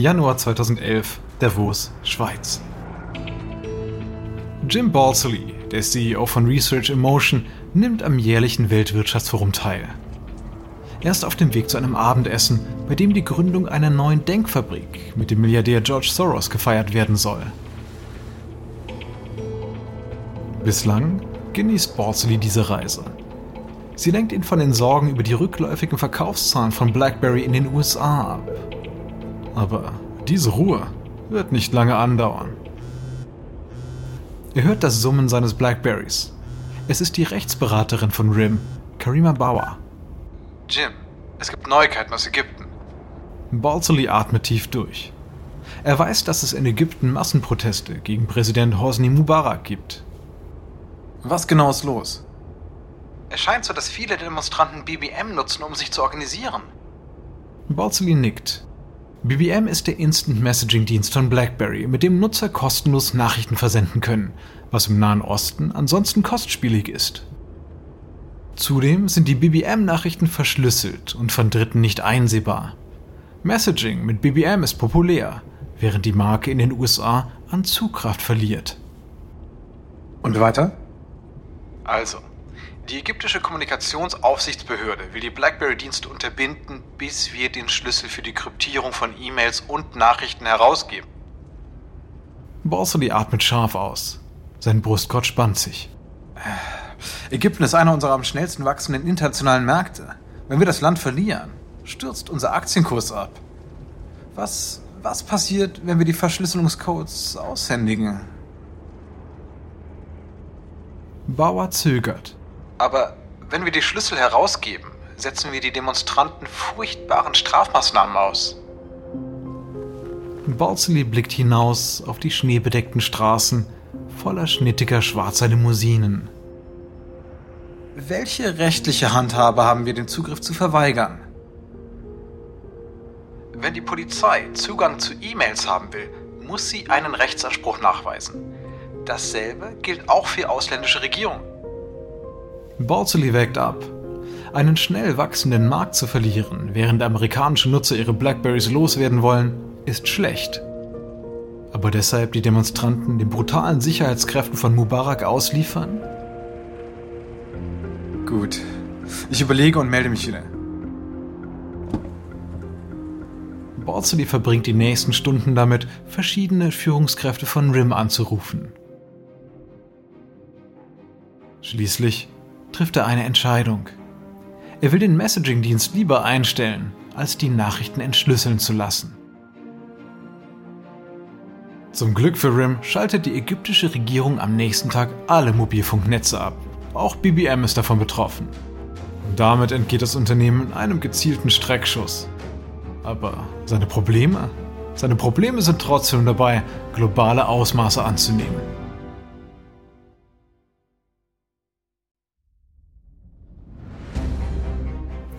Januar 2011, Davos, Schweiz. Jim Balsley, der CEO von Research in Motion, nimmt am jährlichen Weltwirtschaftsforum teil. Er ist auf dem Weg zu einem Abendessen, bei dem die Gründung einer neuen Denkfabrik mit dem Milliardär George Soros gefeiert werden soll. Bislang genießt Balsley diese Reise. Sie lenkt ihn von den Sorgen über die rückläufigen Verkaufszahlen von BlackBerry in den USA ab. Aber diese Ruhe wird nicht lange andauern. Er hört das Summen seines Blackberries. Es ist die Rechtsberaterin von RIM, Karima Bauer. Jim, es gibt Neuigkeiten aus Ägypten. Balsley atmet tief durch. Er weiß, dass es in Ägypten Massenproteste gegen Präsident Hosni Mubarak gibt. Was genau ist los? Es scheint so, dass viele Demonstranten BBM nutzen, um sich zu organisieren. Balsley nickt. BBM ist der Instant Messaging Dienst von BlackBerry, mit dem Nutzer kostenlos Nachrichten versenden können, was im Nahen Osten ansonsten kostspielig ist. Zudem sind die BBM-Nachrichten verschlüsselt und von Dritten nicht einsehbar. Messaging mit BBM ist populär, während die Marke in den USA an Zugkraft verliert. Und weiter? Also, die ägyptische Kommunikationsaufsichtsbehörde will die BlackBerry-Dienste unterbinden, bis wir den Schlüssel für die Kryptierung von E-Mails und Nachrichten herausgeben. Borsely atmet scharf aus. Sein Brustkorb spannt sich. Ägypten ist einer unserer am schnellsten wachsenden internationalen Märkte. Wenn wir das Land verlieren, stürzt unser Aktienkurs ab. Was, was passiert, wenn wir die Verschlüsselungscodes aushändigen? Bauer zögert. Aber wenn wir die Schlüssel herausgeben, setzen wir die Demonstranten furchtbaren Strafmaßnahmen aus. Balsley blickt hinaus auf die schneebedeckten Straßen voller schnittiger schwarzer Limousinen. Welche rechtliche Handhabe haben wir, den Zugriff zu verweigern? Wenn die Polizei Zugang zu E-Mails haben will, muss sie einen Rechtsanspruch nachweisen. Dasselbe gilt auch für ausländische Regierungen. Balsley wägt ab. Einen schnell wachsenden Markt zu verlieren, während amerikanische Nutzer ihre Blackberries loswerden wollen, ist schlecht. Aber deshalb die Demonstranten den brutalen Sicherheitskräften von Mubarak ausliefern? Gut. Ich überlege und melde mich wieder. Balsley verbringt die nächsten Stunden damit, verschiedene Führungskräfte von RIM anzurufen. Schließlich trifft er eine Entscheidung. Er will den Messaging-Dienst lieber einstellen, als die Nachrichten entschlüsseln zu lassen. Zum Glück für RIM schaltet die ägyptische Regierung am nächsten Tag alle Mobilfunknetze ab. Auch BBM ist davon betroffen. Und damit entgeht das Unternehmen einem gezielten Streckschuss. Aber seine Probleme? Seine Probleme sind trotzdem dabei, globale Ausmaße anzunehmen.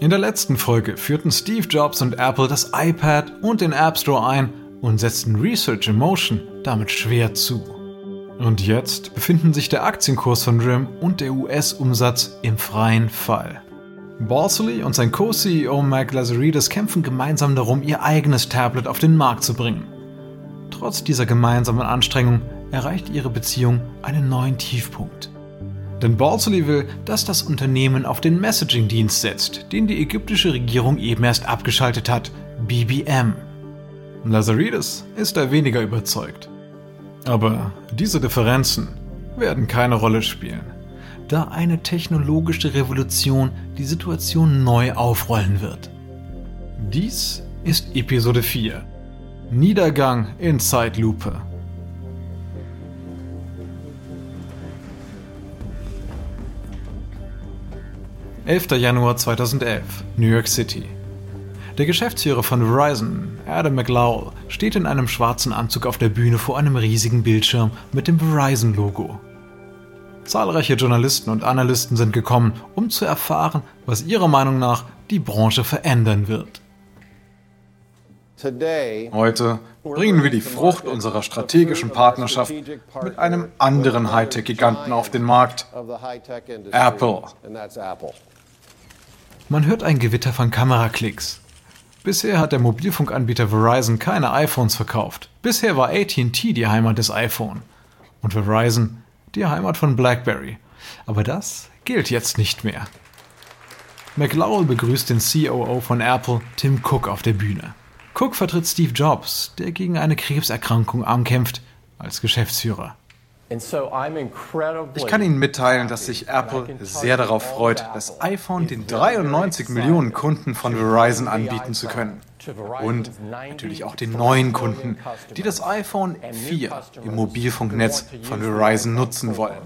In der letzten Folge führten Steve Jobs und Apple das iPad und den App Store ein und setzten Research in Motion damit schwer zu. Und jetzt befinden sich der Aktienkurs von RIM und der US-Umsatz im freien Fall. Balsley und sein Co-CEO Mike Lazaridis kämpfen gemeinsam darum, ihr eigenes Tablet auf den Markt zu bringen. Trotz dieser gemeinsamen Anstrengung erreicht ihre Beziehung einen neuen Tiefpunkt. Denn Balsley will, dass das Unternehmen auf den Messaging-Dienst setzt, den die ägyptische Regierung eben erst abgeschaltet hat, BBM. Lazaridis ist da weniger überzeugt. Aber diese Differenzen werden keine Rolle spielen, da eine technologische Revolution die Situation neu aufrollen wird. Dies ist Episode 4. Niedergang in Zeitlupe. 11. Januar 2011, New York City. Der Geschäftsführer von Verizon, Adam McLowell, steht in einem schwarzen Anzug auf der Bühne vor einem riesigen Bildschirm mit dem Verizon-Logo. Zahlreiche Journalisten und Analysten sind gekommen, um zu erfahren, was ihrer Meinung nach die Branche verändern wird. Heute bringen wir die Frucht unserer strategischen Partnerschaft mit einem anderen Hightech-Giganten auf den Markt, Apple. Man hört ein Gewitter von Kameraklicks. Bisher hat der Mobilfunkanbieter Verizon keine iPhones verkauft. Bisher war ATT die Heimat des iPhone und Verizon die Heimat von BlackBerry. Aber das gilt jetzt nicht mehr. McLowell begrüßt den COO von Apple, Tim Cook, auf der Bühne. Cook vertritt Steve Jobs, der gegen eine Krebserkrankung ankämpft, als Geschäftsführer. Ich kann Ihnen mitteilen, dass sich Apple sehr darauf freut, das iPhone den 93 Millionen Kunden von Verizon anbieten zu können. Und natürlich auch den neuen Kunden, die das iPhone 4 im Mobilfunknetz von Verizon nutzen wollen.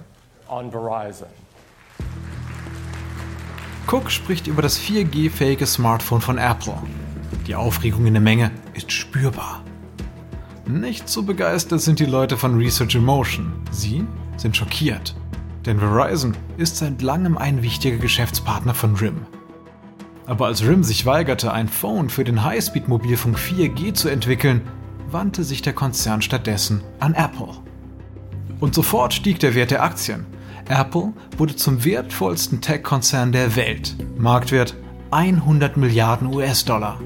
Cook spricht über das 4G-fähige Smartphone von Apple. Die Aufregung in der Menge ist spürbar. Nicht so begeistert sind die Leute von Research Emotion. Sie sind schockiert. Denn Verizon ist seit langem ein wichtiger Geschäftspartner von RIM. Aber als RIM sich weigerte, ein Phone für den Highspeed-Mobilfunk 4G zu entwickeln, wandte sich der Konzern stattdessen an Apple. Und sofort stieg der Wert der Aktien. Apple wurde zum wertvollsten Tech-Konzern der Welt. Marktwert 100 Milliarden US-Dollar.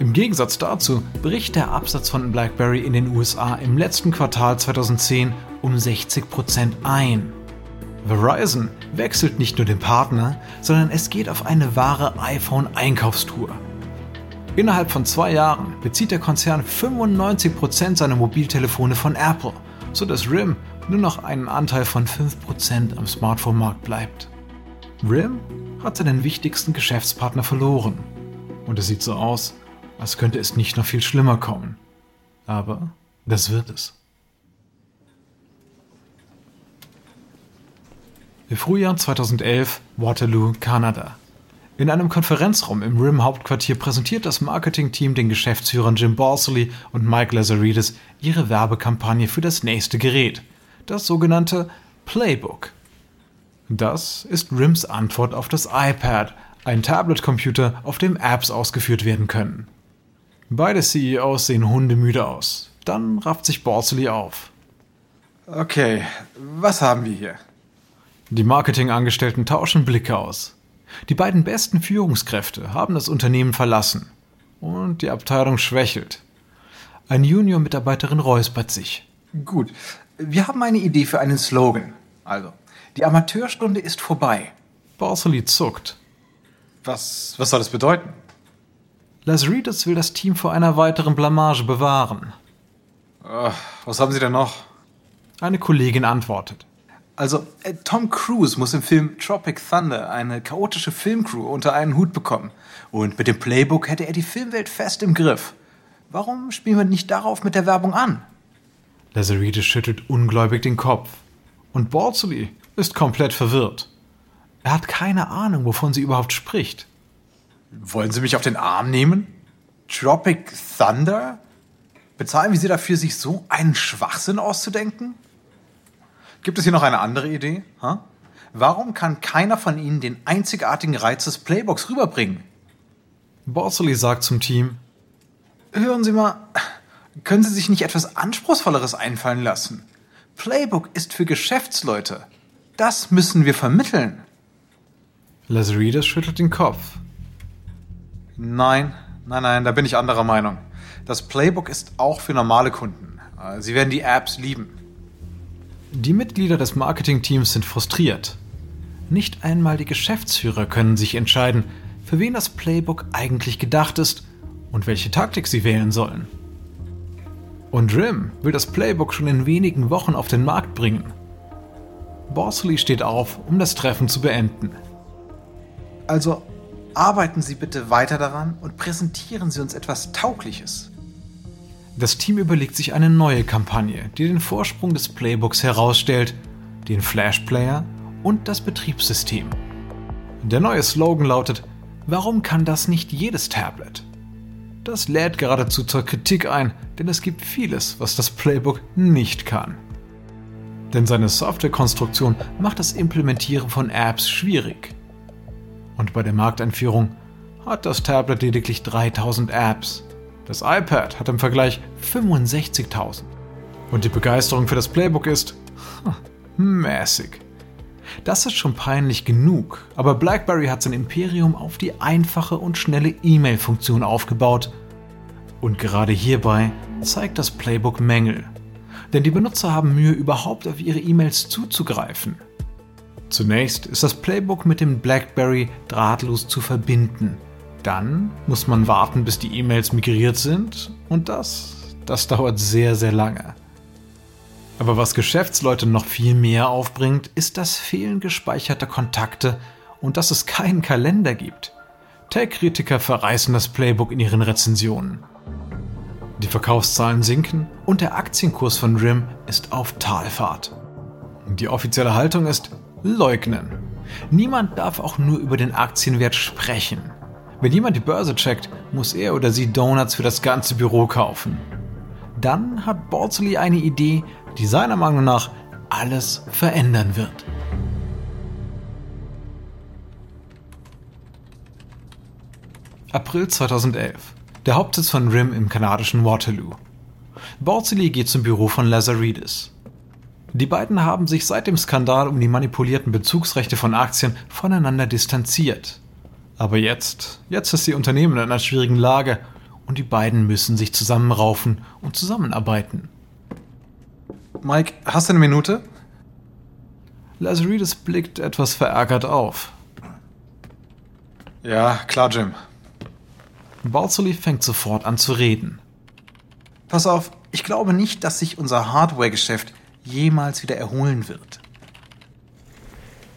Im Gegensatz dazu bricht der Absatz von BlackBerry in den USA im letzten Quartal 2010 um 60% ein. Verizon wechselt nicht nur den Partner, sondern es geht auf eine wahre iPhone-Einkaufstour. Innerhalb von zwei Jahren bezieht der Konzern 95% seiner Mobiltelefone von Apple, sodass RIM nur noch einen Anteil von 5% am Smartphone-Markt bleibt. RIM hat seinen wichtigsten Geschäftspartner verloren. Und es sieht so aus, als könnte es nicht noch viel schlimmer kommen. Aber das wird es. Im Frühjahr 2011 Waterloo, Kanada. In einem Konferenzraum im RIM Hauptquartier präsentiert das Marketingteam den Geschäftsführern Jim Borsley und Mike Lazaridis ihre Werbekampagne für das nächste Gerät, das sogenannte Playbook. Das ist RIMs Antwort auf das iPad, ein Tablet-Computer, auf dem Apps ausgeführt werden können. Beide CEOs sehen hundemüde aus. Dann rafft sich Borsley auf. Okay, was haben wir hier? Die Marketingangestellten tauschen Blicke aus. Die beiden besten Führungskräfte haben das Unternehmen verlassen. Und die Abteilung schwächelt. Eine Junior-Mitarbeiterin räuspert sich. Gut, wir haben eine Idee für einen Slogan. Also, die Amateurstunde ist vorbei. Borsley zuckt. Was, was soll das bedeuten? Lazaridis will das Team vor einer weiteren Blamage bewahren. Ach, was haben Sie denn noch? Eine Kollegin antwortet. Also, äh, Tom Cruise muss im Film Tropic Thunder eine chaotische Filmcrew unter einen Hut bekommen. Und mit dem Playbook hätte er die Filmwelt fest im Griff. Warum spielen wir nicht darauf mit der Werbung an? Lazaridis schüttelt ungläubig den Kopf. Und Borsley ist komplett verwirrt. Er hat keine Ahnung, wovon sie überhaupt spricht. Wollen Sie mich auf den Arm nehmen? Tropic Thunder? Bezahlen wir Sie dafür, sich so einen Schwachsinn auszudenken? Gibt es hier noch eine andere Idee? Huh? Warum kann keiner von Ihnen den einzigartigen Reiz des Playbooks rüberbringen? Borsley sagt zum Team: Hören Sie mal, können Sie sich nicht etwas Anspruchsvolleres einfallen lassen? Playbook ist für Geschäftsleute. Das müssen wir vermitteln. Lazaridis schüttelt den Kopf. Nein, nein, nein, da bin ich anderer Meinung. Das Playbook ist auch für normale Kunden. Sie werden die Apps lieben. Die Mitglieder des Marketingteams sind frustriert. Nicht einmal die Geschäftsführer können sich entscheiden, für wen das Playbook eigentlich gedacht ist und welche Taktik sie wählen sollen. Und Rim will das Playbook schon in wenigen Wochen auf den Markt bringen. Borsley steht auf, um das Treffen zu beenden. Also Arbeiten Sie bitte weiter daran und präsentieren Sie uns etwas Taugliches. Das Team überlegt sich eine neue Kampagne, die den Vorsprung des Playbooks herausstellt, den Flash Player und das Betriebssystem. Der neue Slogan lautet Warum kann das nicht jedes Tablet? Das lädt geradezu zur Kritik ein, denn es gibt vieles, was das Playbook nicht kann. Denn seine Softwarekonstruktion macht das Implementieren von Apps schwierig. Und bei der Markteinführung hat das Tablet lediglich 3000 Apps. Das iPad hat im Vergleich 65.000. Und die Begeisterung für das Playbook ist mäßig. Das ist schon peinlich genug, aber BlackBerry hat sein Imperium auf die einfache und schnelle E-Mail-Funktion aufgebaut. Und gerade hierbei zeigt das Playbook Mängel. Denn die Benutzer haben Mühe, überhaupt auf ihre E-Mails zuzugreifen. Zunächst ist das Playbook mit dem BlackBerry drahtlos zu verbinden. Dann muss man warten, bis die E-Mails migriert sind und das, das dauert sehr, sehr lange. Aber was Geschäftsleute noch viel mehr aufbringt, ist das Fehlen gespeicherter Kontakte und dass es keinen Kalender gibt. Tech-Kritiker verreißen das Playbook in ihren Rezensionen. Die Verkaufszahlen sinken und der Aktienkurs von RIM ist auf Talfahrt. Die offizielle Haltung ist leugnen. Niemand darf auch nur über den Aktienwert sprechen. Wenn jemand die Börse checkt, muss er oder sie Donuts für das ganze Büro kaufen. Dann hat Borsley eine Idee, die seiner Meinung nach alles verändern wird. April 2011. Der Hauptsitz von RIM im kanadischen Waterloo. Borsley geht zum Büro von Lazaridis. Die beiden haben sich seit dem Skandal um die manipulierten Bezugsrechte von Aktien voneinander distanziert. Aber jetzt, jetzt ist die Unternehmen in einer schwierigen Lage und die beiden müssen sich zusammenraufen und zusammenarbeiten. Mike, hast du eine Minute? Lazaridis blickt etwas verärgert auf. Ja, klar, Jim. Balsoli fängt sofort an zu reden. Pass auf, ich glaube nicht, dass sich unser Hardware-Geschäft jemals wieder erholen wird.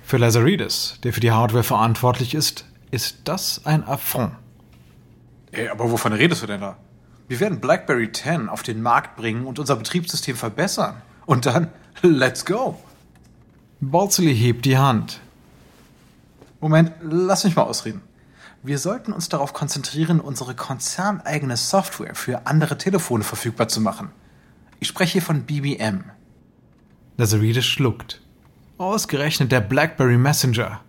Für Lazaridis, der für die Hardware verantwortlich ist, ist das ein Affront. Ey, aber wovon redest du denn da? Wir werden BlackBerry 10 auf den Markt bringen und unser Betriebssystem verbessern. Und dann, let's go. Balsley hebt die Hand. Moment, lass mich mal ausreden. Wir sollten uns darauf konzentrieren, unsere konzerneigene Software für andere Telefone verfügbar zu machen. Ich spreche hier von BBM. Lazaridis schluckt. Ausgerechnet der BlackBerry Messenger.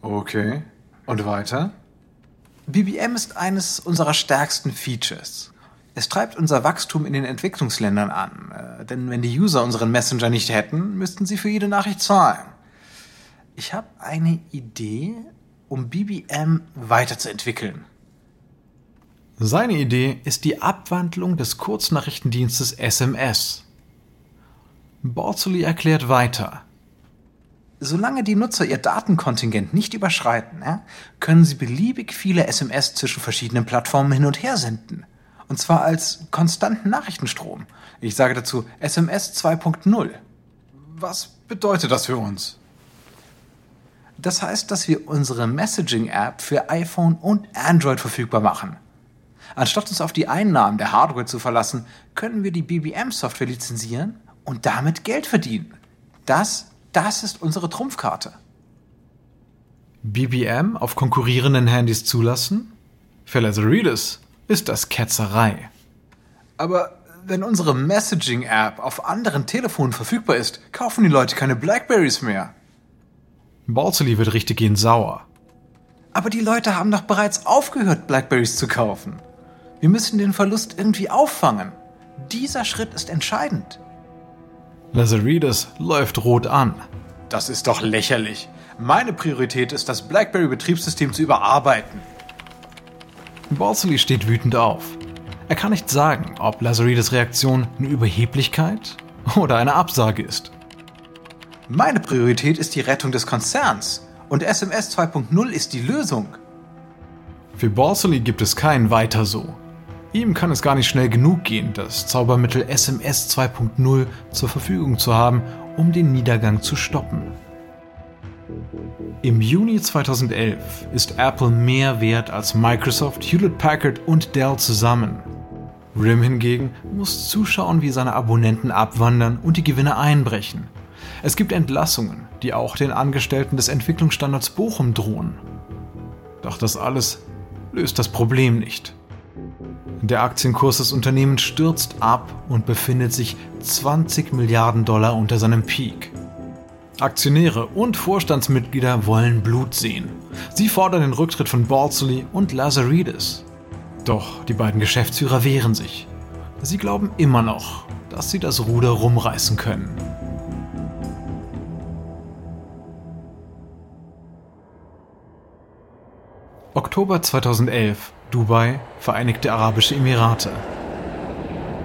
Okay. Und weiter? BBM ist eines unserer stärksten Features. Es treibt unser Wachstum in den Entwicklungsländern an, äh, denn wenn die User unseren Messenger nicht hätten, müssten sie für jede Nachricht zahlen. Ich habe eine Idee, um BBM weiterzuentwickeln. Seine Idee ist die Abwandlung des Kurznachrichtendienstes SMS. Borzoli erklärt weiter. Solange die Nutzer ihr Datenkontingent nicht überschreiten, können sie beliebig viele SMS zwischen verschiedenen Plattformen hin und her senden. Und zwar als konstanten Nachrichtenstrom. Ich sage dazu SMS 2.0. Was bedeutet das für uns? Das heißt, dass wir unsere Messaging-App für iPhone und Android verfügbar machen. Anstatt uns auf die Einnahmen der Hardware zu verlassen, können wir die BBM-Software lizenzieren und damit Geld verdienen. Das, das ist unsere Trumpfkarte. BBM auf konkurrierenden Handys zulassen? Für Lazaridis ist das Ketzerei. Aber wenn unsere Messaging-App auf anderen Telefonen verfügbar ist, kaufen die Leute keine Blackberries mehr. Balsley wird richtiggehend sauer. Aber die Leute haben doch bereits aufgehört, Blackberries zu kaufen. Wir müssen den Verlust irgendwie auffangen. Dieser Schritt ist entscheidend. Lazaridis läuft rot an. Das ist doch lächerlich. Meine Priorität ist, das BlackBerry-Betriebssystem zu überarbeiten. Balsley steht wütend auf. Er kann nicht sagen, ob Lazaridis Reaktion eine Überheblichkeit oder eine Absage ist. Meine Priorität ist die Rettung des Konzerns und SMS 2.0 ist die Lösung. Für Balsley gibt es kein Weiter so. Ihm kann es gar nicht schnell genug gehen, das Zaubermittel SMS 2.0 zur Verfügung zu haben, um den Niedergang zu stoppen. Im Juni 2011 ist Apple mehr wert als Microsoft, Hewlett Packard und Dell zusammen. RIM hingegen muss zuschauen, wie seine Abonnenten abwandern und die Gewinne einbrechen. Es gibt Entlassungen, die auch den Angestellten des Entwicklungsstandards Bochum drohen. Doch das alles löst das Problem nicht. Der Aktienkurs des Unternehmens stürzt ab und befindet sich 20 Milliarden Dollar unter seinem Peak. Aktionäre und Vorstandsmitglieder wollen Blut sehen. Sie fordern den Rücktritt von Balsley und Lazaridis. Doch die beiden Geschäftsführer wehren sich. Sie glauben immer noch, dass sie das Ruder rumreißen können. Oktober 2011, Dubai, Vereinigte Arabische Emirate.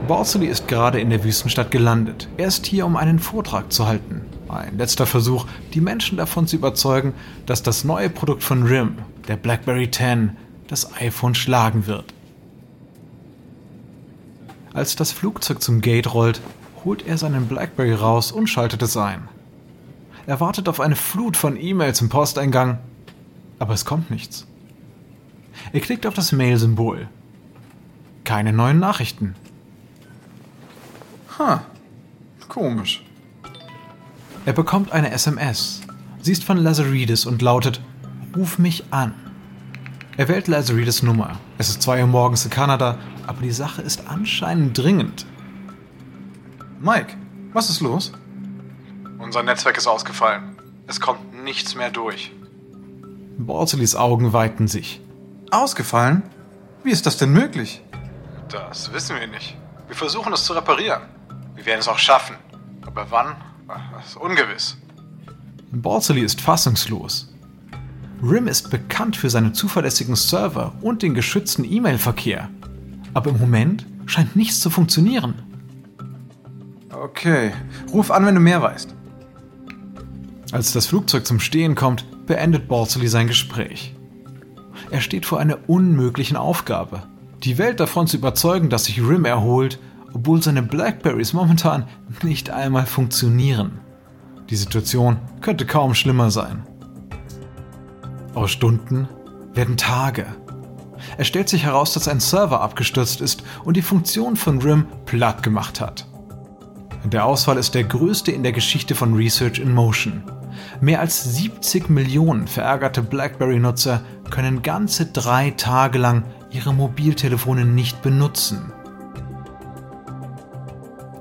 Balsley ist gerade in der Wüstenstadt gelandet. Er ist hier, um einen Vortrag zu halten. Ein letzter Versuch, die Menschen davon zu überzeugen, dass das neue Produkt von RIM, der BlackBerry 10, das iPhone schlagen wird. Als das Flugzeug zum Gate rollt, holt er seinen BlackBerry raus und schaltet es ein. Er wartet auf eine Flut von E-Mails im Posteingang, aber es kommt nichts. Er klickt auf das Mail-Symbol. Keine neuen Nachrichten. Ha, komisch. Er bekommt eine SMS. Sie ist von Lazaridis und lautet: Ruf mich an. Er wählt Lazaridis Nummer. Es ist 2 Uhr morgens in Kanada, aber die Sache ist anscheinend dringend. Mike, was ist los? Unser Netzwerk ist ausgefallen. Es kommt nichts mehr durch. Borselis Augen weiten sich. Ausgefallen? Wie ist das denn möglich? Das wissen wir nicht. Wir versuchen es zu reparieren. Wir werden es auch schaffen. Aber wann? Das ist ungewiss. Borzeli ist fassungslos. RIM ist bekannt für seine zuverlässigen Server und den geschützten E-Mail-Verkehr. Aber im Moment scheint nichts zu funktionieren. Okay, ruf an, wenn du mehr weißt. Als das Flugzeug zum Stehen kommt, beendet Borzeli sein Gespräch. Er steht vor einer unmöglichen Aufgabe. Die Welt davon zu überzeugen, dass sich RIM erholt obwohl seine Blackberries momentan nicht einmal funktionieren. Die Situation könnte kaum schlimmer sein. Aus Stunden werden Tage. Es stellt sich heraus, dass ein Server abgestürzt ist und die Funktion von RIM platt gemacht hat. Der Ausfall ist der größte in der Geschichte von Research in Motion. Mehr als 70 Millionen verärgerte BlackBerry-Nutzer können ganze drei Tage lang ihre Mobiltelefone nicht benutzen.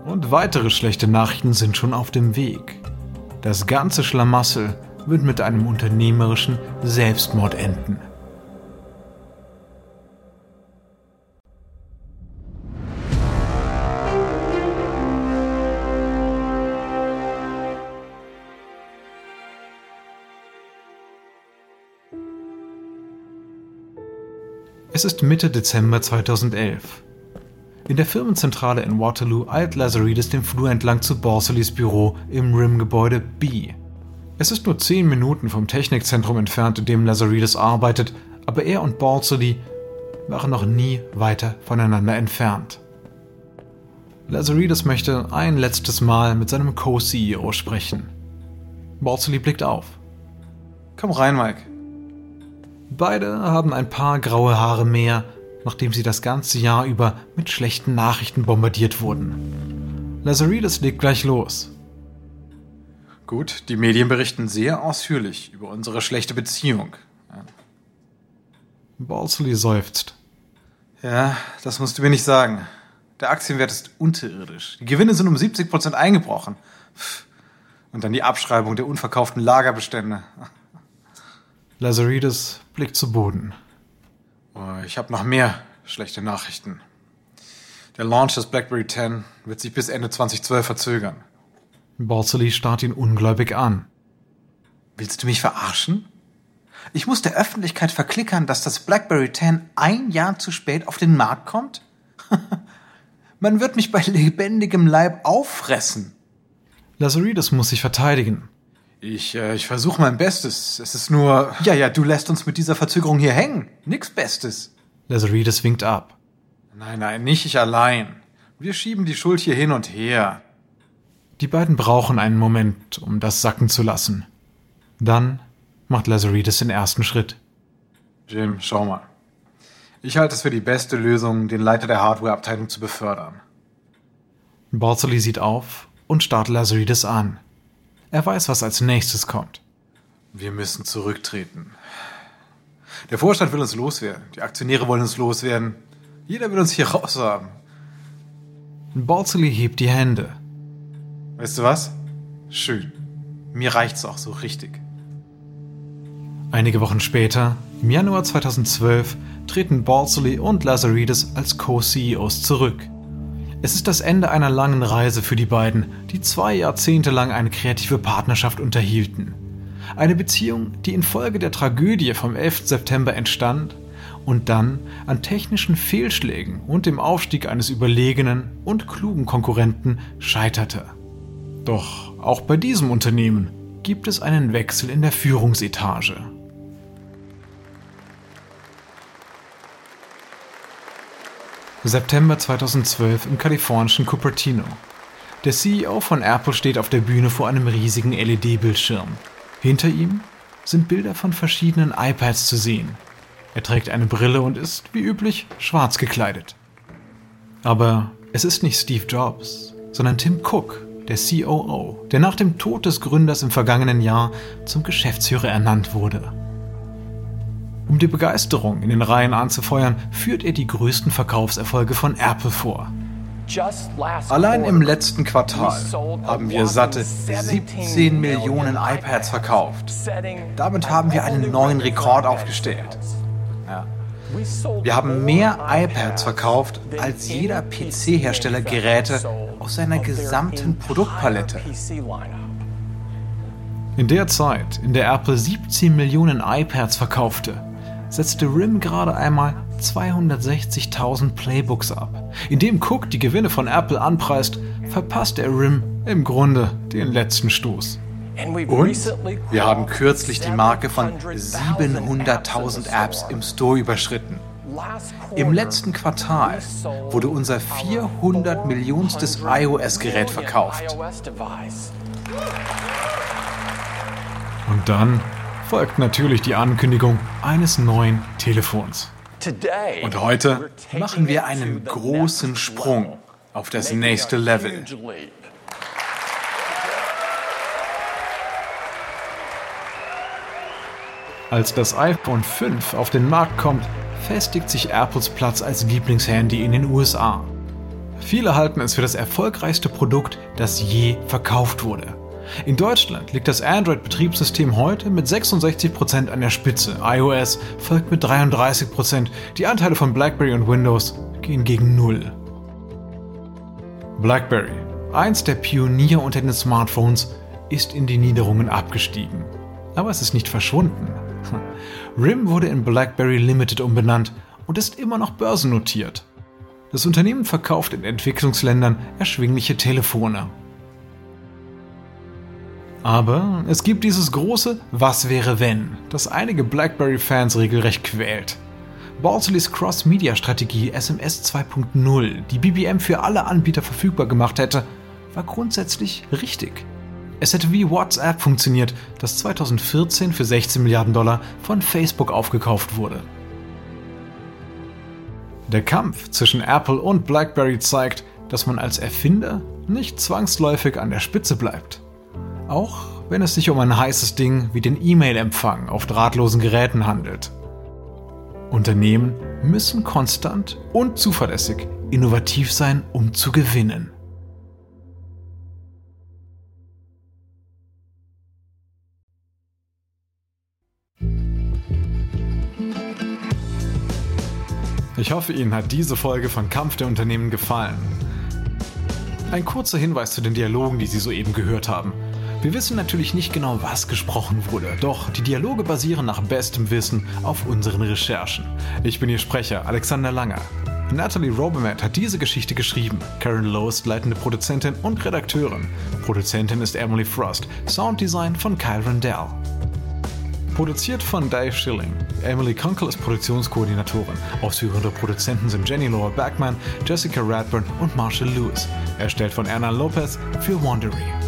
Und weitere schlechte Nachrichten sind schon auf dem Weg. Das ganze Schlamassel wird mit einem unternehmerischen Selbstmord enden. Es ist Mitte Dezember 2011. In der Firmenzentrale in Waterloo eilt Lazaridis den Flur entlang zu Borselis Büro im RIM-Gebäude B. Es ist nur 10 Minuten vom Technikzentrum entfernt, in dem Lazaridis arbeitet, aber er und Borsely waren noch nie weiter voneinander entfernt. Lazaridis möchte ein letztes Mal mit seinem Co-CEO sprechen. Borsely blickt auf. Komm rein, Mike. Beide haben ein paar graue Haare mehr nachdem sie das ganze Jahr über mit schlechten Nachrichten bombardiert wurden. Lazaridis legt gleich los. Gut, die Medien berichten sehr ausführlich über unsere schlechte Beziehung. Ja. Balsley seufzt. Ja, das musst du mir nicht sagen. Der Aktienwert ist unterirdisch. Die Gewinne sind um 70 Prozent eingebrochen. Und dann die Abschreibung der unverkauften Lagerbestände. Lazaridis blickt zu Boden. Oh, ich habe noch mehr schlechte Nachrichten. Der Launch des BlackBerry 10 wird sich bis Ende 2012 verzögern. Borzeli starrt ihn ungläubig an. Willst du mich verarschen? Ich muss der Öffentlichkeit verklickern, dass das BlackBerry 10 ein Jahr zu spät auf den Markt kommt? Man wird mich bei lebendigem Leib auffressen. Lazaridis muss sich verteidigen. Ich, äh, ich versuche mein Bestes. Es ist nur. Ja, ja, du lässt uns mit dieser Verzögerung hier hängen. Nix Bestes. Lazaridis winkt ab. Nein, nein, nicht ich allein. Wir schieben die Schuld hier hin und her. Die beiden brauchen einen Moment, um das sacken zu lassen. Dann macht Lazaridis den ersten Schritt. Jim, schau mal. Ich halte es für die beste Lösung, den Leiter der Hardware-Abteilung zu befördern. Borzoli sieht auf und starrt Lazaridis an. Er weiß, was als nächstes kommt. Wir müssen zurücktreten. Der Vorstand will uns loswerden. Die Aktionäre wollen uns loswerden. Jeder will uns hier raus haben. Balsley hebt die Hände. Weißt du was? Schön. Mir reicht's auch so richtig. Einige Wochen später, im Januar 2012, treten Balsley und Lazaridis als Co-CEOs zurück. Es ist das Ende einer langen Reise für die beiden, die zwei Jahrzehnte lang eine kreative Partnerschaft unterhielten. Eine Beziehung, die infolge der Tragödie vom 11. September entstand und dann an technischen Fehlschlägen und dem Aufstieg eines überlegenen und klugen Konkurrenten scheiterte. Doch auch bei diesem Unternehmen gibt es einen Wechsel in der Führungsetage. September 2012 im kalifornischen Cupertino. Der CEO von Apple steht auf der Bühne vor einem riesigen LED-Bildschirm. Hinter ihm sind Bilder von verschiedenen iPads zu sehen. Er trägt eine Brille und ist, wie üblich, schwarz gekleidet. Aber es ist nicht Steve Jobs, sondern Tim Cook, der COO, der nach dem Tod des Gründers im vergangenen Jahr zum Geschäftsführer ernannt wurde. Um die Begeisterung in den Reihen anzufeuern, führt er die größten Verkaufserfolge von Apple vor. Allein im letzten Quartal haben wir satte 17 Millionen iPads verkauft. Damit haben wir einen neuen Rekord aufgestellt. Ja. Wir haben mehr iPads verkauft als jeder PC-Hersteller Geräte aus seiner gesamten Produktpalette. In der Zeit, in der Apple 17 Millionen iPads verkaufte, setzte RIM gerade einmal 260.000 Playbooks ab. Indem Cook die Gewinne von Apple anpreist, verpasst er RIM im Grunde den letzten Stoß. Und wir haben kürzlich die Marke von 700.000 Apps im Store überschritten. Im letzten Quartal wurde unser 400 Millionstes iOS-Gerät verkauft. Und dann folgt natürlich die Ankündigung eines neuen Telefons. Und heute machen wir einen großen Sprung auf das nächste Level. Als das iPhone 5 auf den Markt kommt, festigt sich Apples Platz als Lieblingshandy in den USA. Viele halten es für das erfolgreichste Produkt, das je verkauft wurde. In Deutschland liegt das Android-Betriebssystem heute mit 66% an der Spitze, iOS folgt mit 33%, die Anteile von BlackBerry und Windows gehen gegen Null. BlackBerry, eins der Pioniere unter den Smartphones, ist in die Niederungen abgestiegen. Aber es ist nicht verschwunden. RIM wurde in BlackBerry Limited umbenannt und ist immer noch börsennotiert. Das Unternehmen verkauft in Entwicklungsländern erschwingliche Telefone aber es gibt dieses große Was wäre wenn, das einige BlackBerry-Fans regelrecht quält. Balsleys Cross-Media-Strategie SMS 2.0, die BBM für alle Anbieter verfügbar gemacht hätte, war grundsätzlich richtig. Es hätte wie WhatsApp funktioniert, das 2014 für 16 Milliarden Dollar von Facebook aufgekauft wurde. Der Kampf zwischen Apple und BlackBerry zeigt, dass man als Erfinder nicht zwangsläufig an der Spitze bleibt. Auch wenn es sich um ein heißes Ding wie den E-Mail-Empfang auf drahtlosen Geräten handelt. Unternehmen müssen konstant und zuverlässig innovativ sein, um zu gewinnen. Ich hoffe, Ihnen hat diese Folge von Kampf der Unternehmen gefallen. Ein kurzer Hinweis zu den Dialogen, die Sie soeben gehört haben. Wir wissen natürlich nicht genau, was gesprochen wurde, doch die Dialoge basieren nach bestem Wissen auf unseren Recherchen. Ich bin Ihr Sprecher, Alexander Langer. Natalie Robermatt hat diese Geschichte geschrieben. Karen Lowe ist leitende Produzentin und Redakteurin. Produzentin ist Emily Frost. Sounddesign von Kyle Rendell. Produziert von Dave Schilling. Emily Kunkel ist Produktionskoordinatorin. Ausführende Produzenten sind Jenny Laura Backman, Jessica Radburn und Marshall Lewis. Erstellt von Erna Lopez für Wandery.